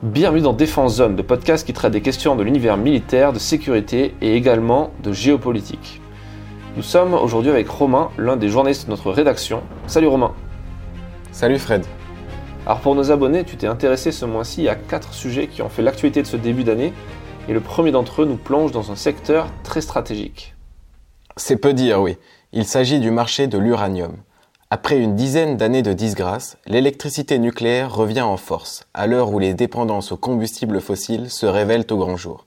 Bienvenue dans Défense Zone, le podcast qui traite des questions de l'univers militaire, de sécurité et également de géopolitique. Nous sommes aujourd'hui avec Romain, l'un des journalistes de notre rédaction. Salut Romain. Salut Fred. Alors pour nos abonnés, tu t'es intéressé ce mois-ci à quatre sujets qui ont fait l'actualité de ce début d'année et le premier d'entre eux nous plonge dans un secteur très stratégique. C'est peu dire, oui. Il s'agit du marché de l'uranium. Après une dizaine d'années de disgrâce, l'électricité nucléaire revient en force, à l'heure où les dépendances aux combustibles fossiles se révèlent au grand jour.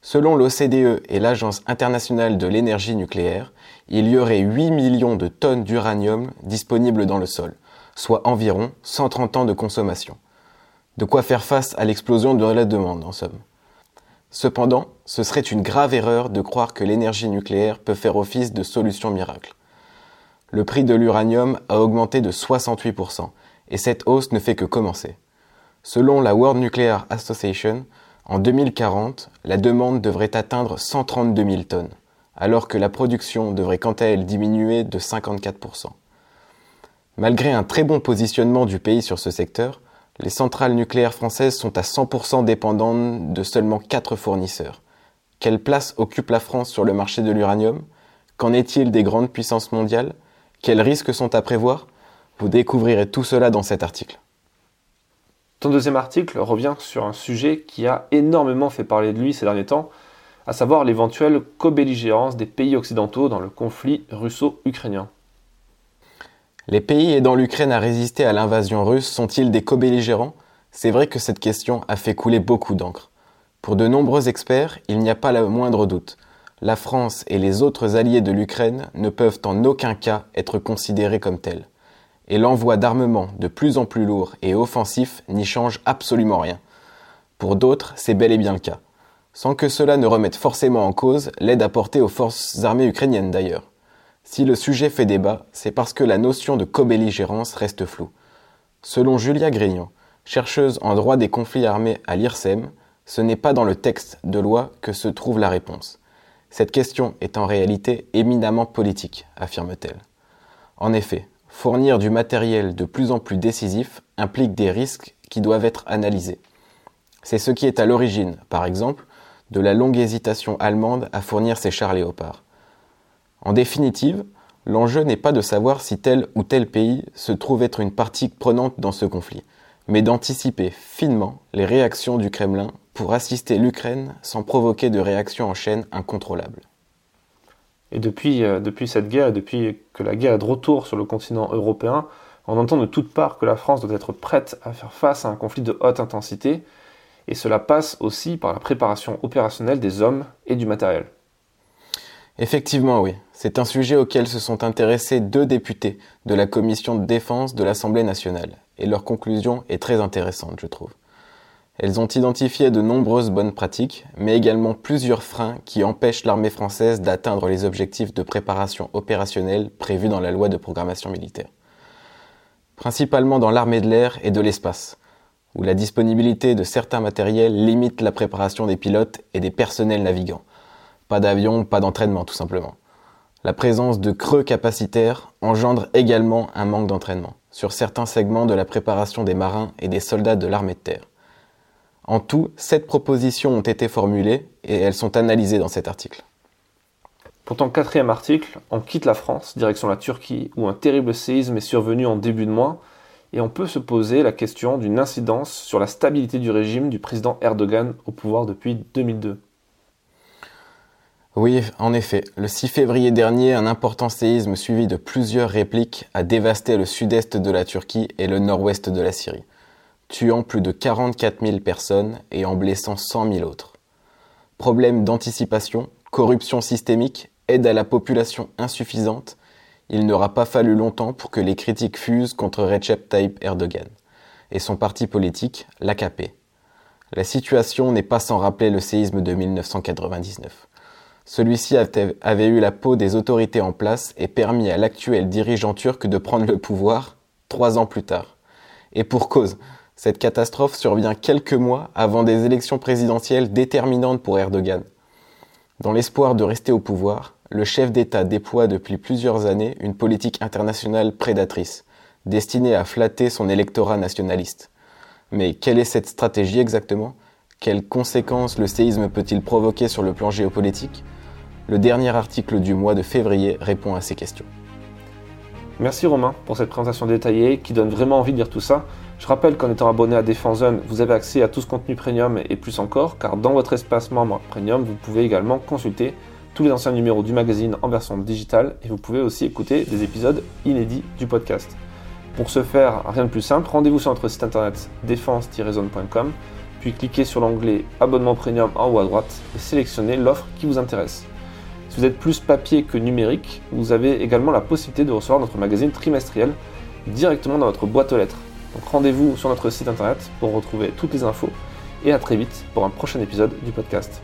Selon l'OCDE et l'Agence internationale de l'énergie nucléaire, il y aurait 8 millions de tonnes d'uranium disponibles dans le sol, soit environ 130 ans de consommation. De quoi faire face à l'explosion de la demande, en somme. Cependant, ce serait une grave erreur de croire que l'énergie nucléaire peut faire office de solution miracle le prix de l'uranium a augmenté de 68%, et cette hausse ne fait que commencer. Selon la World Nuclear Association, en 2040, la demande devrait atteindre 132 000 tonnes, alors que la production devrait quant à elle diminuer de 54%. Malgré un très bon positionnement du pays sur ce secteur, les centrales nucléaires françaises sont à 100% dépendantes de seulement 4 fournisseurs. Quelle place occupe la France sur le marché de l'uranium? Qu'en est-il des grandes puissances mondiales? Quels risques sont à prévoir? Vous découvrirez tout cela dans cet article. Ton deuxième article revient sur un sujet qui a énormément fait parler de lui ces derniers temps, à savoir l'éventuelle co-belligérance des pays occidentaux dans le conflit russo-ukrainien. Les pays aidant l'Ukraine à résister à l'invasion russe sont-ils des co-belligérants? C'est vrai que cette question a fait couler beaucoup d'encre. Pour de nombreux experts, il n'y a pas le moindre doute la France et les autres alliés de l'Ukraine ne peuvent en aucun cas être considérés comme tels. Et l'envoi d'armements de plus en plus lourds et offensifs n'y change absolument rien. Pour d'autres, c'est bel et bien le cas. Sans que cela ne remette forcément en cause l'aide apportée aux forces armées ukrainiennes d'ailleurs. Si le sujet fait débat, c'est parce que la notion de co-belligérance reste floue. Selon Julia Grignon, chercheuse en droit des conflits armés à l'IRSEM, ce n'est pas dans le texte de loi que se trouve la réponse. Cette question est en réalité éminemment politique, affirme-t-elle. En effet, fournir du matériel de plus en plus décisif implique des risques qui doivent être analysés. C'est ce qui est à l'origine, par exemple, de la longue hésitation allemande à fournir ses chars léopards. En définitive, l'enjeu n'est pas de savoir si tel ou tel pays se trouve être une partie prenante dans ce conflit, mais d'anticiper finement les réactions du Kremlin pour assister l'Ukraine sans provoquer de réactions en chaîne incontrôlables. Et depuis, euh, depuis cette guerre, et depuis que la guerre est de retour sur le continent européen, on entend de toutes parts que la France doit être prête à faire face à un conflit de haute intensité, et cela passe aussi par la préparation opérationnelle des hommes et du matériel. Effectivement, oui. C'est un sujet auquel se sont intéressés deux députés de la commission de défense de l'Assemblée nationale, et leur conclusion est très intéressante, je trouve. Elles ont identifié de nombreuses bonnes pratiques, mais également plusieurs freins qui empêchent l'armée française d'atteindre les objectifs de préparation opérationnelle prévus dans la loi de programmation militaire. Principalement dans l'armée de l'air et de l'espace, où la disponibilité de certains matériels limite la préparation des pilotes et des personnels navigants. Pas d'avion, pas d'entraînement tout simplement. La présence de creux capacitaires engendre également un manque d'entraînement sur certains segments de la préparation des marins et des soldats de l'armée de terre. En tout, sept propositions ont été formulées et elles sont analysées dans cet article. Pour ton quatrième article, on quitte la France, direction la Turquie, où un terrible séisme est survenu en début de mois, et on peut se poser la question d'une incidence sur la stabilité du régime du président Erdogan au pouvoir depuis 2002. Oui, en effet, le 6 février dernier, un important séisme suivi de plusieurs répliques a dévasté le sud-est de la Turquie et le nord-ouest de la Syrie tuant plus de 44 000 personnes et en blessant 100 000 autres. Problème d'anticipation, corruption systémique, aide à la population insuffisante, il n'aura pas fallu longtemps pour que les critiques fusent contre Recep Tayyip Erdogan et son parti politique, l'AKP. La situation n'est pas sans rappeler le séisme de 1999. Celui-ci avait eu la peau des autorités en place et permis à l'actuel dirigeant turc de prendre le pouvoir trois ans plus tard. Et pour cause, cette catastrophe survient quelques mois avant des élections présidentielles déterminantes pour Erdogan. Dans l'espoir de rester au pouvoir, le chef d'État déploie depuis plusieurs années une politique internationale prédatrice, destinée à flatter son électorat nationaliste. Mais quelle est cette stratégie exactement? Quelles conséquences le séisme peut-il provoquer sur le plan géopolitique? Le dernier article du mois de février répond à ces questions. Merci Romain pour cette présentation détaillée qui donne vraiment envie de lire tout ça. Je rappelle qu'en étant abonné à Défense Zone, vous avez accès à tout ce contenu premium et plus encore, car dans votre espace membre premium, vous pouvez également consulter tous les anciens numéros du magazine en version digitale et vous pouvez aussi écouter des épisodes inédits du podcast. Pour ce faire, rien de plus simple, rendez-vous sur notre site internet défense-zone.com, puis cliquez sur l'onglet Abonnement Premium en haut à droite et sélectionnez l'offre qui vous intéresse. Si vous êtes plus papier que numérique, vous avez également la possibilité de recevoir notre magazine trimestriel directement dans votre boîte aux lettres. Donc rendez-vous sur notre site internet pour retrouver toutes les infos et à très vite pour un prochain épisode du podcast.